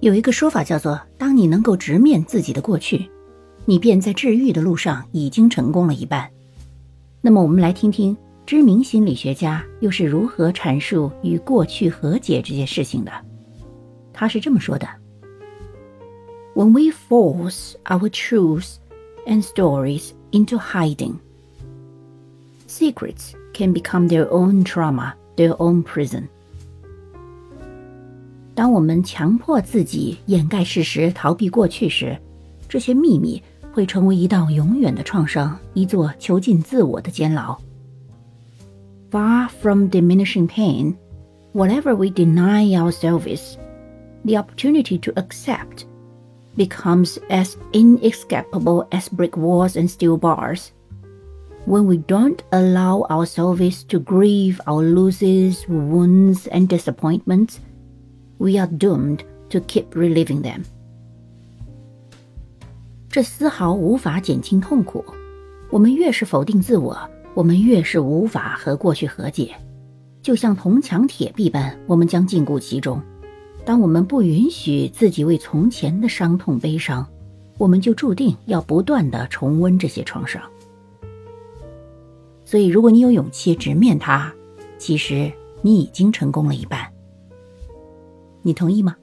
有一个说法叫做：当你能够直面自己的过去，你便在治愈的路上已经成功了一半。那么，我们来听听知名心理学家又是如何阐述与过去和解这件事情的。他是这么说的：When we force our truths and stories into hiding, secrets can become their own trauma, their own prison. 当我们强迫自己掩盖事实、逃避过去时，这些秘密会成为一道永远的创伤，一座囚禁自我的监牢。Far from diminishing pain, whatever we deny ourselves, the opportunity to accept becomes as inescapable as brick walls and steel bars. When we don't allow ourselves to grieve our losses, wounds, and disappointments, we are doomed to keep reliving them. 这丝毫无法减轻痛苦。我们越是否定自我，我们越是无法和过去和解。就像铜墙铁壁般，我们将禁锢其中。当我们不允许自己为从前的伤痛悲伤，我们就注定要不断的重温这些创伤。所以，如果你有勇气直面它，其实你已经成功了一半。你同意吗？